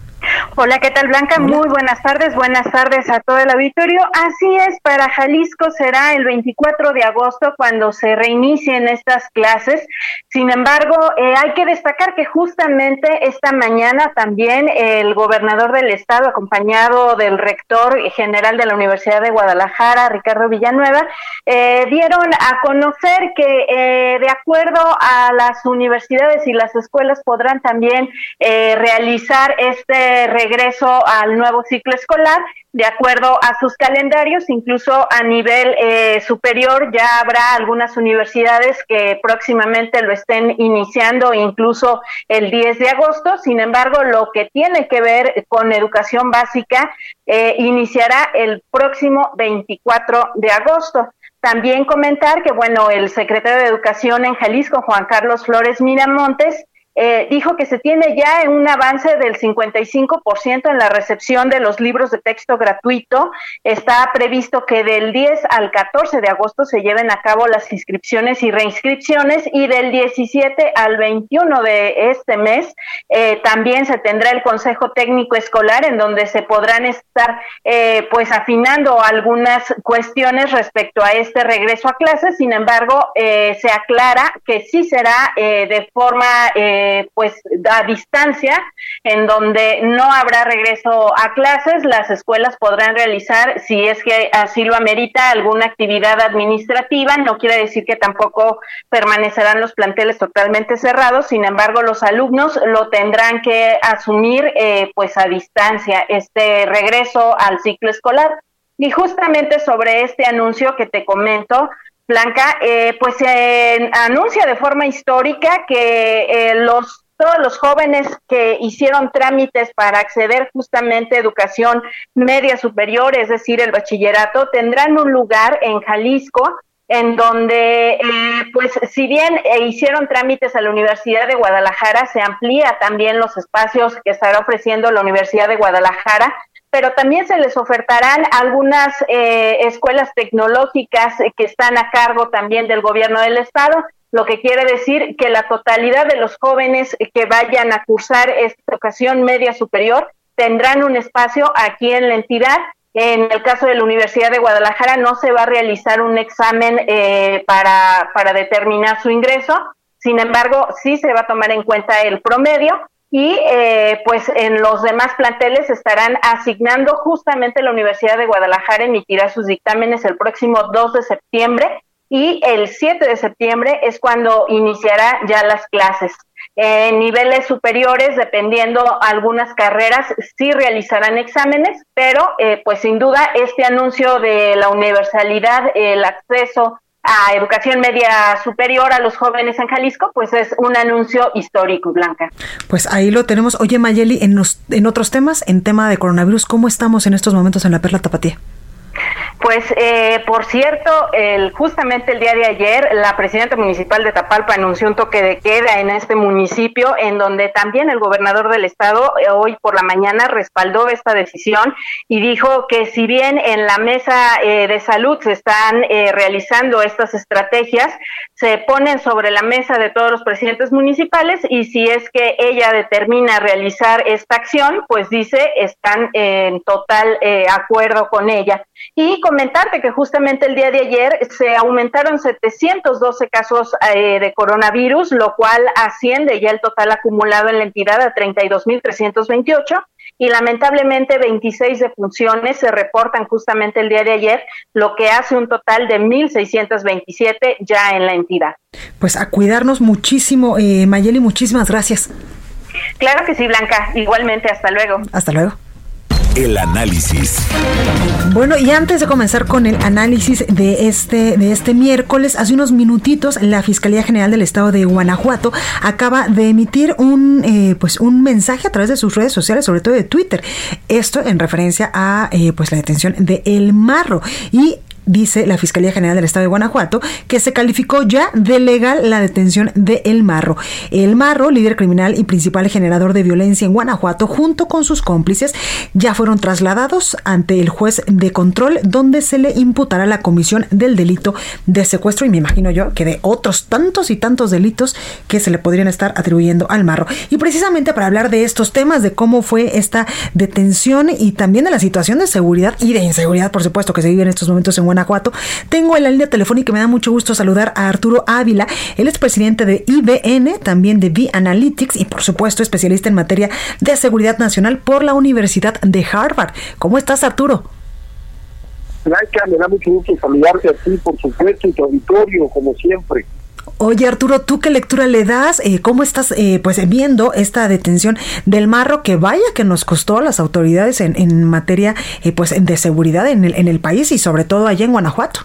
[SPEAKER 13] Hola, ¿qué tal Blanca? Muy buenas tardes, buenas tardes a todo el auditorio. Así es, para Jalisco será el 24 de agosto cuando se reinicien estas clases. Sin embargo, eh, hay que destacar que justamente esta mañana también el gobernador del estado, acompañado del rector general de la Universidad de Guadalajara, Ricardo Villanueva, eh, dieron a conocer que eh, de acuerdo a las universidades y las escuelas podrán también realizar este regreso al nuevo ciclo escolar de acuerdo a sus calendarios, incluso a nivel eh, superior ya habrá algunas universidades que próximamente lo estén iniciando, incluso el 10 de agosto. Sin embargo, lo que tiene que ver con educación básica eh, iniciará el próximo 24 de agosto. También comentar que, bueno, el secretario de Educación en Jalisco, Juan Carlos Flores Miramontes, eh, dijo que se tiene ya un avance del 55% en la recepción de los libros de texto gratuito. Está previsto que del 10 al 14 de agosto se lleven a cabo las inscripciones y reinscripciones y del 17 al 21 de este mes eh, también se tendrá el Consejo Técnico Escolar en donde se podrán estar eh, pues afinando algunas cuestiones respecto a este regreso a clases. Sin embargo, se aclara que sí será de forma eh, pues a distancia, en donde no habrá regreso a clases, las escuelas podrán realizar, si es que así lo amerita, alguna actividad administrativa, no quiere decir que tampoco permanecerán los planteles totalmente cerrados, sin embargo los alumnos lo tendrán que asumir eh, pues a distancia, este regreso al ciclo escolar. Y justamente sobre este anuncio que te comento, Blanca, eh, pues se anuncia de forma histórica que eh, los todos los jóvenes que hicieron trámites para acceder justamente a educación media superior, es decir, el bachillerato, tendrán un lugar en Jalisco en donde, eh, pues, si bien hicieron trámites a la Universidad de Guadalajara, se amplía también los espacios que estará ofreciendo la Universidad de Guadalajara pero también se les ofertarán algunas eh, escuelas tecnológicas que están a cargo también del gobierno del estado, lo que quiere decir que la totalidad de los jóvenes que vayan a cursar esta educación media superior tendrán un espacio aquí en la entidad. En el caso de la Universidad de Guadalajara no se va a realizar un examen eh, para, para determinar su ingreso, sin embargo sí se va a tomar en cuenta el promedio y eh, pues en los demás planteles estarán asignando justamente la Universidad de Guadalajara emitirá sus dictámenes el próximo 2 de septiembre y el 7 de septiembre es cuando iniciará ya las clases. En niveles superiores, dependiendo algunas carreras, sí realizarán exámenes, pero eh, pues sin duda este anuncio de la universalidad, el acceso a educación media superior a los jóvenes en Jalisco, pues es un anuncio histórico, Blanca.
[SPEAKER 1] Pues ahí lo tenemos. Oye, Mayeli, en, en otros temas, en tema de coronavirus, ¿cómo estamos en estos momentos en la Perla Tapatía?
[SPEAKER 13] Pues, eh, por cierto, el, justamente el día de ayer, la presidenta municipal de Tapalpa anunció un toque de queda en este municipio, en donde también el gobernador del estado eh, hoy por la mañana respaldó esta decisión y dijo que si bien en la mesa eh, de salud se están realizando estas estrategias, se ponen sobre la mesa de todos los presidentes municipales y si es que ella determina realizar esta acción, pues dice están en total acuerdo con ella. Y comentarte que justamente el día de ayer se aumentaron 712 casos eh, de coronavirus, lo cual asciende ya el total acumulado en la entidad a 32.328 y lamentablemente 26 defunciones se reportan justamente el día de ayer, lo que hace un total de 1.627 ya en la entidad.
[SPEAKER 1] Pues a cuidarnos muchísimo, eh, Mayeli, muchísimas gracias.
[SPEAKER 13] Claro que sí, Blanca. Igualmente, hasta luego.
[SPEAKER 1] Hasta luego.
[SPEAKER 2] El análisis.
[SPEAKER 1] Bueno, y antes de comenzar con el análisis de este, de este miércoles, hace unos minutitos, la Fiscalía General del Estado de Guanajuato acaba de emitir un, eh, pues un mensaje a través de sus redes sociales, sobre todo de Twitter. Esto en referencia a eh, pues la detención de El Marro. Y dice la Fiscalía General del Estado de Guanajuato, que se calificó ya de legal la detención de El Marro. El Marro, líder criminal y principal generador de violencia en Guanajuato, junto con sus cómplices, ya fueron trasladados ante el juez de control, donde se le imputará la comisión del delito de secuestro y me imagino yo que de otros tantos y tantos delitos que se le podrían estar atribuyendo al Marro. Y precisamente para hablar de estos temas, de cómo fue esta detención y también de la situación de seguridad y de inseguridad, por supuesto, que se vive en estos momentos en Guanajuato. Tengo en la línea telefónica y me da mucho gusto saludar a Arturo Ávila. Él es presidente de IBN, también de V-Analytics y por supuesto especialista en materia de seguridad nacional por la Universidad de Harvard. ¿Cómo estás, Arturo?
[SPEAKER 14] Me da mucho gusto saludarte a ti, por supuesto, y tu auditorio, como siempre.
[SPEAKER 1] Oye Arturo, ¿tú qué lectura le das? Eh, ¿Cómo estás eh, pues viendo esta detención del marro que vaya que nos costó a las autoridades en, en materia eh, pues de seguridad en el, en el país y sobre todo allá en Guanajuato?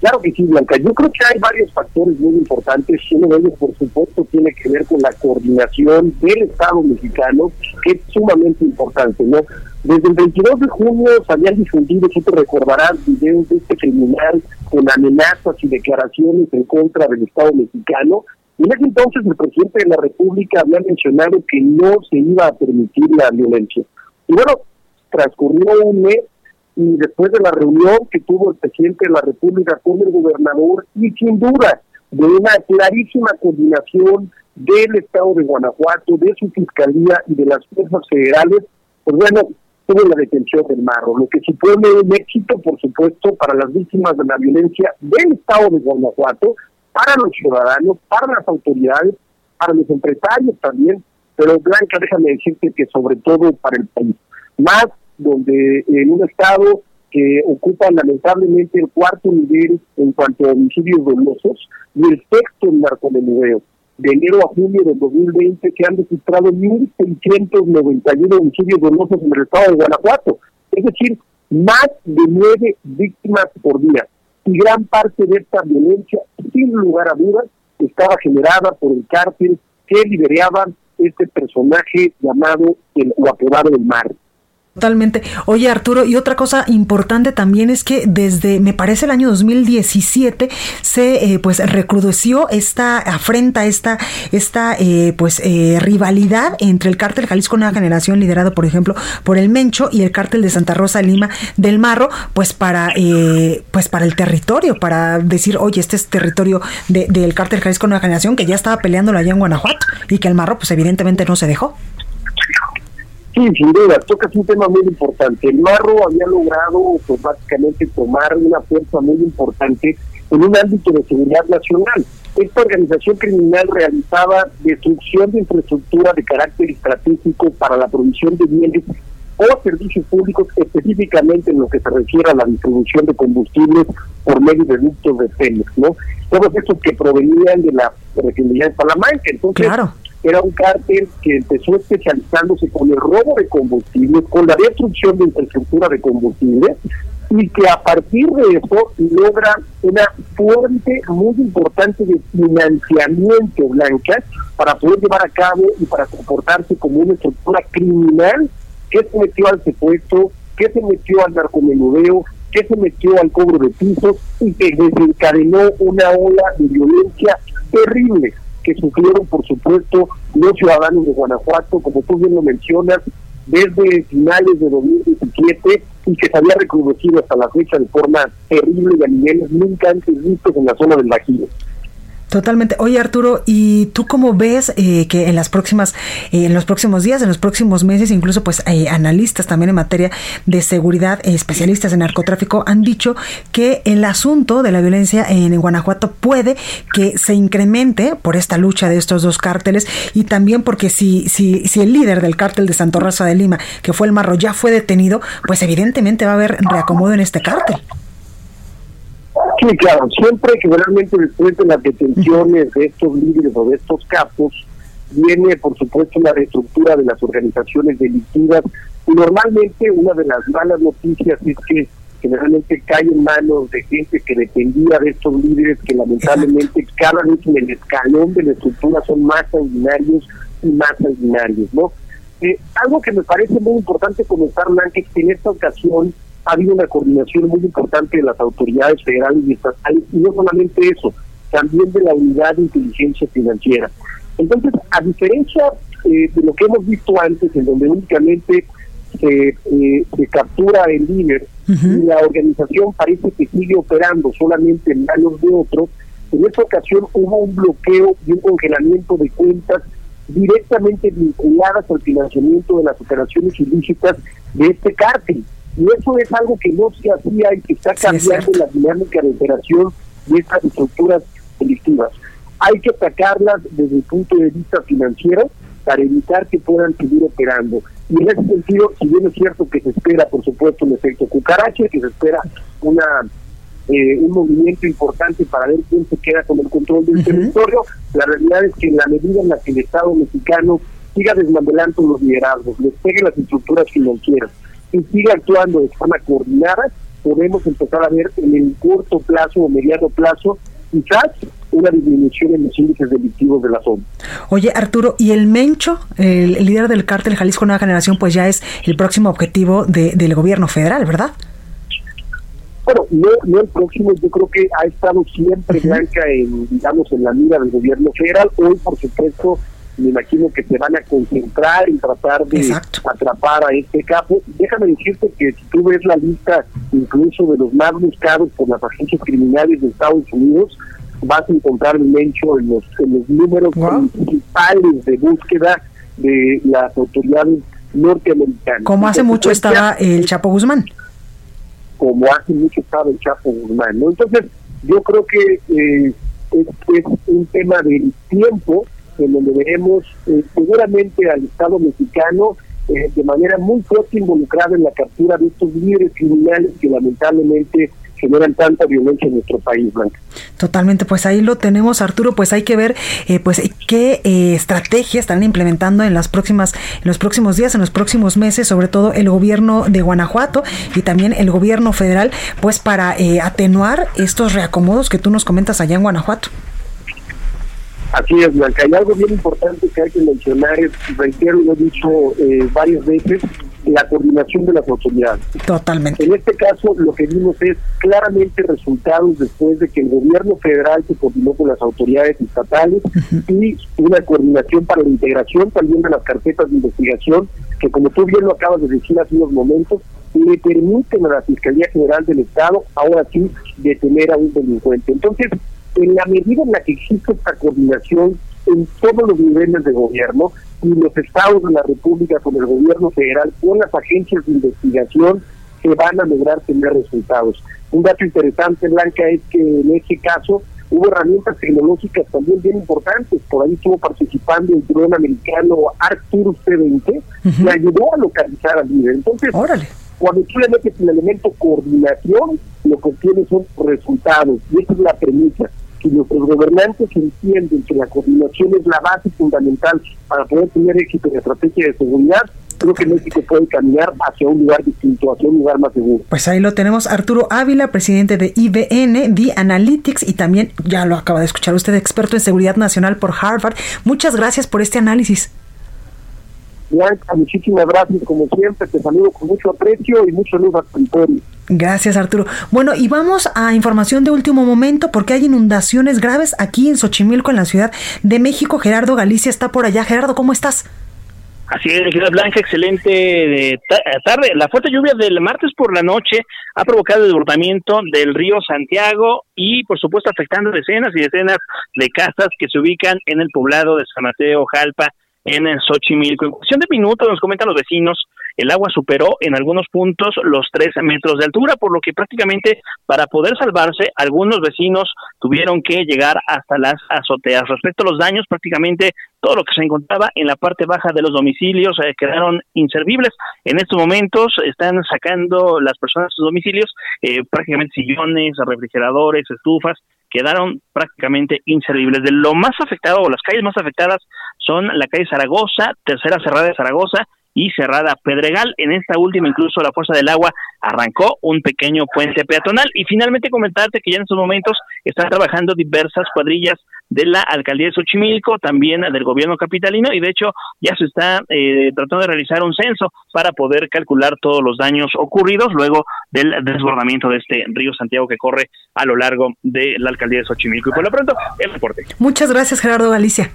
[SPEAKER 14] Claro que sí, Blanca. Yo creo que hay varios factores muy importantes. Uno de ellos, por supuesto, tiene que ver con la coordinación del Estado mexicano, que es sumamente importante, ¿no? Desde el 22 de junio se habían difundido, si te recordarás, videos de este criminal con amenazas y declaraciones en contra del Estado mexicano. Y en ese entonces el presidente de la República había mencionado que no se iba a permitir la violencia. Y bueno, transcurrió un mes y después de la reunión que tuvo el presidente de la República con el gobernador y sin duda de una clarísima coordinación del Estado de Guanajuato, de su fiscalía y de las fuerzas federales, pues bueno, tuvo la detención del marro, lo que supone un éxito, por supuesto, para las víctimas de la violencia del Estado de Guanajuato, para los ciudadanos, para las autoridades, para los empresarios también, pero Blanca, déjame decirte que sobre todo para el país, más donde en un Estado que ocupa lamentablemente el cuarto nivel en cuanto a homicidios dolosos y el sexto en narcomenudeo de enero a junio del 2020 se han registrado 1.691 homicidios dolosos en el estado de Guanajuato, es decir, más de nueve víctimas por día. Y gran parte de esta violencia, sin lugar a dudas, estaba generada por el cártel que lideraba este personaje llamado el Guapurado del Mar.
[SPEAKER 1] Totalmente. Oye, Arturo, y otra cosa importante también es que desde, me parece, el año 2017 se eh, pues recrudeció esta afrenta, esta, esta eh, pues eh, rivalidad entre el cártel Jalisco Nueva Generación, liderado, por ejemplo, por el Mencho, y el cártel de Santa Rosa Lima del Marro, pues para, pues para el territorio, para decir, oye, este es territorio del cártel Jalisco Nueva Generación, que ya estaba peleándolo allá en Guanajuato, y que el Marro, pues evidentemente no se dejó.
[SPEAKER 14] Sí, sin duda, tocas un tema muy importante. El Marro había logrado, pues básicamente, tomar una fuerza muy importante en un ámbito de seguridad nacional. Esta organización criminal realizaba destrucción de infraestructura de carácter estratégico para la provisión de bienes o servicios públicos, específicamente en lo que se refiere a la distribución de combustibles por medio de ductos de Pemex, ¿no? Todos estos que provenían de la refinería de Salamanca. Entonces, claro era un cártel que empezó especializándose con el robo de combustible, con la destrucción de infraestructura de combustible, y que a partir de eso logra una fuente muy importante de financiamiento blanca para poder llevar a cabo y para comportarse como una estructura criminal que se metió al secuestro, que se metió al narcomenudeo, que se metió al cobro de pisos y que desencadenó una ola de violencia terrible que sufrieron, por supuesto, los ciudadanos de Guanajuato, como tú bien lo mencionas, desde finales de 2017 y que se había recrudecido hasta la fecha de forma terrible y a niveles nunca antes vistos en la zona del Bajío.
[SPEAKER 1] Totalmente. Oye Arturo, ¿y tú cómo ves eh, que en las próximas, eh, en los próximos días, en los próximos meses, incluso pues analistas también en materia de seguridad, eh, especialistas en narcotráfico, han dicho que el asunto de la violencia en, Guanajuato puede que se incremente por esta lucha de estos dos cárteles y también porque si, si, si el líder del cártel de Santo Rosa de Lima, que fue el Marro, ya fue detenido, pues evidentemente va a haber reacomodo en este cártel.
[SPEAKER 14] Sí, claro, siempre generalmente después de las detenciones de estos líderes o de estos capos, viene por supuesto la reestructura de las organizaciones delictivas. Y normalmente una de las malas noticias es que generalmente cae en manos de gente que dependía de estos líderes que lamentablemente cada vez en el escalón de la estructura son más sanguinarios y más sanguinarios, ¿no? Eh, algo que me parece muy importante comentar, Blanca, es que en esta ocasión ha habido una coordinación muy importante de las autoridades federales y estatales, y no solamente eso, también de la unidad de inteligencia financiera. Entonces, a diferencia eh, de lo que hemos visto antes, en donde únicamente se, eh, se captura el líder y la organización parece que sigue operando solamente en manos de otros, en esta ocasión hubo un bloqueo y un congelamiento de cuentas directamente vinculadas al financiamiento de las operaciones ilícitas de este cártel. Y eso es algo que no se hacía y que está cambiando la dinámica de operación de estas estructuras delictivas. Hay que atacarlas desde el punto de vista financiero para evitar que puedan seguir operando. Y en ese sentido, si bien es cierto que se espera, por supuesto, un efecto cucarache, que se espera una eh, un movimiento importante para ver quién se queda con el control del territorio, la realidad es que en la medida en la que el Estado mexicano siga desmantelando los liderazgos, les pegue las estructuras financieras, siga actuando de forma coordinada, podemos empezar a ver en el corto plazo o mediano plazo quizás una disminución en los índices delictivos de la zona.
[SPEAKER 1] Oye, Arturo, ¿y el Mencho, el, líder del cártel Jalisco Nueva Generación, pues ya es el próximo objetivo de, del gobierno federal, ¿verdad?
[SPEAKER 14] Bueno, no, el próximo, yo creo que ha estado siempre Blanca en, digamos, en la mira del gobierno federal. Hoy, por supuesto, me imagino que se van a concentrar en tratar de atrapar a este capo. Déjame decirte que si tú ves la lista incluso de los más buscados por las agencias criminales de Estados Unidos, vas a encontrar el mencho en los, en los números principales de búsqueda de las autoridades norteamericanas.
[SPEAKER 1] Como hace mucho estaba el Chapo Guzmán.
[SPEAKER 14] Como hace mucho estaba el Chapo Guzmán. Entonces, yo creo que eh, es, un tema del tiempo en donde veremos eh, seguramente al Estado mexicano eh, de manera muy fuerte involucrada en la captura de estos líderes criminales que lamentablemente generan tanta violencia en nuestro país, Blanca.
[SPEAKER 1] Totalmente, pues ahí lo tenemos, Arturo, pues hay que ver eh, pues qué eh, estrategias están implementando en las próximas, en los próximos días, en los próximos meses, sobre todo el gobierno de Guanajuato y también el gobierno federal, pues para eh, atenuar estos reacomodos que tú nos comentas allá en Guanajuato.
[SPEAKER 14] Así es, Blanca. Hay algo bien importante que hay que mencionar, es, reitero, lo he dicho varias veces, la coordinación de las autoridades.
[SPEAKER 1] Totalmente.
[SPEAKER 14] En este caso, lo que vimos es claramente resultados después de que el gobierno federal se coordinó con las autoridades estatales y una coordinación para la integración también de las carpetas de investigación, que como tú bien lo acabas de decir hace unos momentos, le permiten a la Fiscalía General del Estado ahora sí detener a un delincuente. Entonces, en la medida en la que existe esta coordinación en todos los niveles de gobierno, y los estados de la República con el gobierno federal, con las agencias de investigación, se van a lograr tener resultados. Un dato interesante, Blanca, es que en este caso hubo herramientas tecnológicas también bien importantes. Por ahí estuvo participando el dron americano Arcturus C-20, que ayudó a localizar al líder. Entonces, cuando tú le metes el elemento coordinación, lo que obtienes son resultados. Y esa es la premisa si nuestros gobernantes entienden que la coordinación es la base fundamental para poder tener éxito en la estrategia de seguridad, creo que México puede caminar hacia un lugar distinto, hacia un lugar más seguro.
[SPEAKER 1] Pues ahí lo tenemos, Arturo Ávila, presidente de IBN, The Analytics, y también, ya lo acaba de escuchar usted, experto en seguridad nacional por Harvard. Muchas gracias por este análisis.
[SPEAKER 14] Blanca, muchísimas gracias, como siempre, te saludo con mucho aprecio y mucho luz al territorio.
[SPEAKER 1] Gracias, Arturo. Bueno, y vamos a información de último momento porque hay inundaciones graves aquí en Xochimilco, en la Ciudad de México. Gerardo Galicia está por allá. Gerardo, ¿cómo estás?
[SPEAKER 15] Así es, Ciudad Blanca, excelente de tarde. La fuerte lluvia del martes por la noche ha provocado el desbordamiento del río Santiago y, por supuesto, afectando decenas y decenas de casas que se ubican en el poblado de San Mateo, Jalpa, en Xochimilco. En cuestión de minutos, nos comentan los vecinos, el agua superó en algunos puntos los tres metros de altura, por lo que prácticamente para poder salvarse, algunos vecinos tuvieron que llegar hasta las azoteas. Respecto a los daños, prácticamente todo lo que se encontraba en la parte baja de los domicilios eh, quedaron inservibles. En estos momentos están sacando las personas de sus domicilios eh, prácticamente sillones, refrigeradores, estufas, quedaron prácticamente inservibles. De lo más afectado o las calles más afectadas son la calle Zaragoza, tercera cerrada de Zaragoza y cerrada Pedregal. En esta última incluso la Fuerza del Agua arrancó un pequeño puente peatonal y finalmente comentarte que ya en estos momentos están trabajando diversas cuadrillas de la alcaldía de Xochimilco, también del gobierno capitalino y de hecho ya se está eh, tratando de realizar un censo para poder calcular todos los daños ocurridos luego del desbordamiento de este río Santiago que corre a lo largo de la alcaldía de Xochimilco. Y por lo pronto, el reporte.
[SPEAKER 1] Muchas gracias Gerardo Galicia.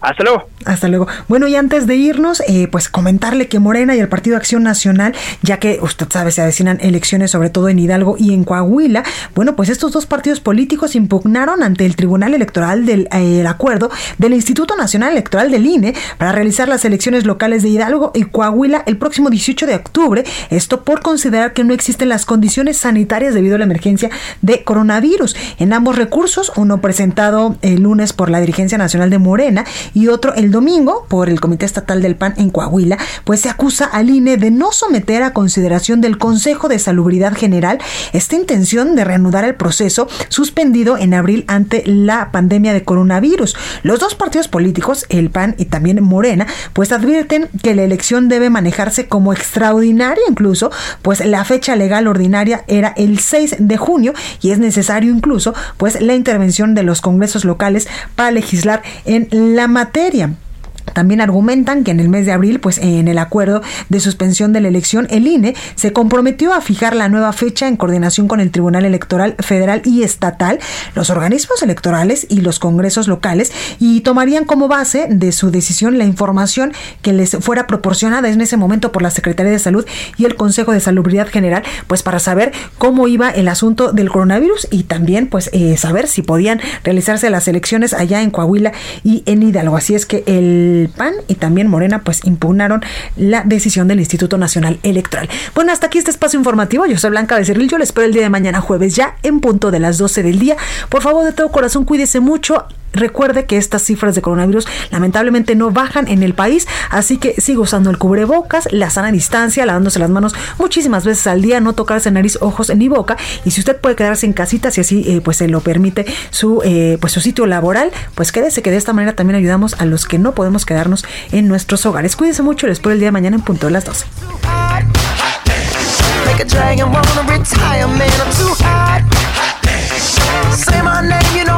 [SPEAKER 15] Hasta luego.
[SPEAKER 1] Hasta luego. Bueno, y antes de irnos, eh, pues comentarle que Morena y el Partido Acción Nacional, ya que usted sabe, se avecinan elecciones sobre todo en Hidalgo y en Coahuila, bueno, pues estos dos partidos políticos impugnaron ante el Tribunal Electoral del eh, acuerdo del Instituto Nacional Electoral del INE para realizar las elecciones locales de Hidalgo y Coahuila el próximo 18 de octubre, esto por considerar que no existen las condiciones sanitarias debido a la emergencia de coronavirus. En ambos recursos, uno presentado el lunes por la dirigencia nacional de Morena y otro el domingo por el Comité Estatal del PAN en Coahuila, pues se acusa al INE de no someter a consideración del Consejo de Salubridad General esta intención de reanudar el proceso suspendido en abril ante la pandemia de coronavirus. Los dos partidos políticos, el PAN y también Morena, pues advierten que la elección debe manejarse como extraordinaria incluso, pues la fecha legal ordinaria era el 6 de junio y es necesario incluso pues la intervención de los congresos locales para legislar en la materia. También argumentan que en el mes de abril, pues en el acuerdo de suspensión de la elección, el INE se comprometió a fijar la nueva fecha en coordinación con el Tribunal Electoral Federal y Estatal, los organismos electorales y los congresos locales y tomarían como base de su decisión la información que les fuera proporcionada en ese momento por la Secretaría de Salud y el Consejo de Salubridad General, pues para saber cómo iba el asunto del coronavirus y también pues eh, saber si podían realizarse las elecciones allá en Coahuila y en Hidalgo. Así es que el PAN y también Morena pues impugnaron la decisión del Instituto Nacional Electoral. Bueno, hasta aquí este espacio informativo. Yo soy Blanca Becerril. Yo les espero el día de mañana jueves ya en punto de las 12 del día. Por favor, de todo corazón, cuídese mucho. Recuerde que estas cifras de coronavirus lamentablemente no bajan en el país, así que siga usando el cubrebocas, la sana distancia, lavándose las manos muchísimas veces al día, no tocarse nariz, ojos ni boca. Y si usted puede quedarse en casita, si así eh, pues se lo permite su eh, pues su sitio laboral, pues quédese que de esta manera también ayudamos a los que no podemos quedarnos en nuestros hogares. Cuídense mucho les espero el día de mañana en punto de las 12.
[SPEAKER 16] Say my name, you know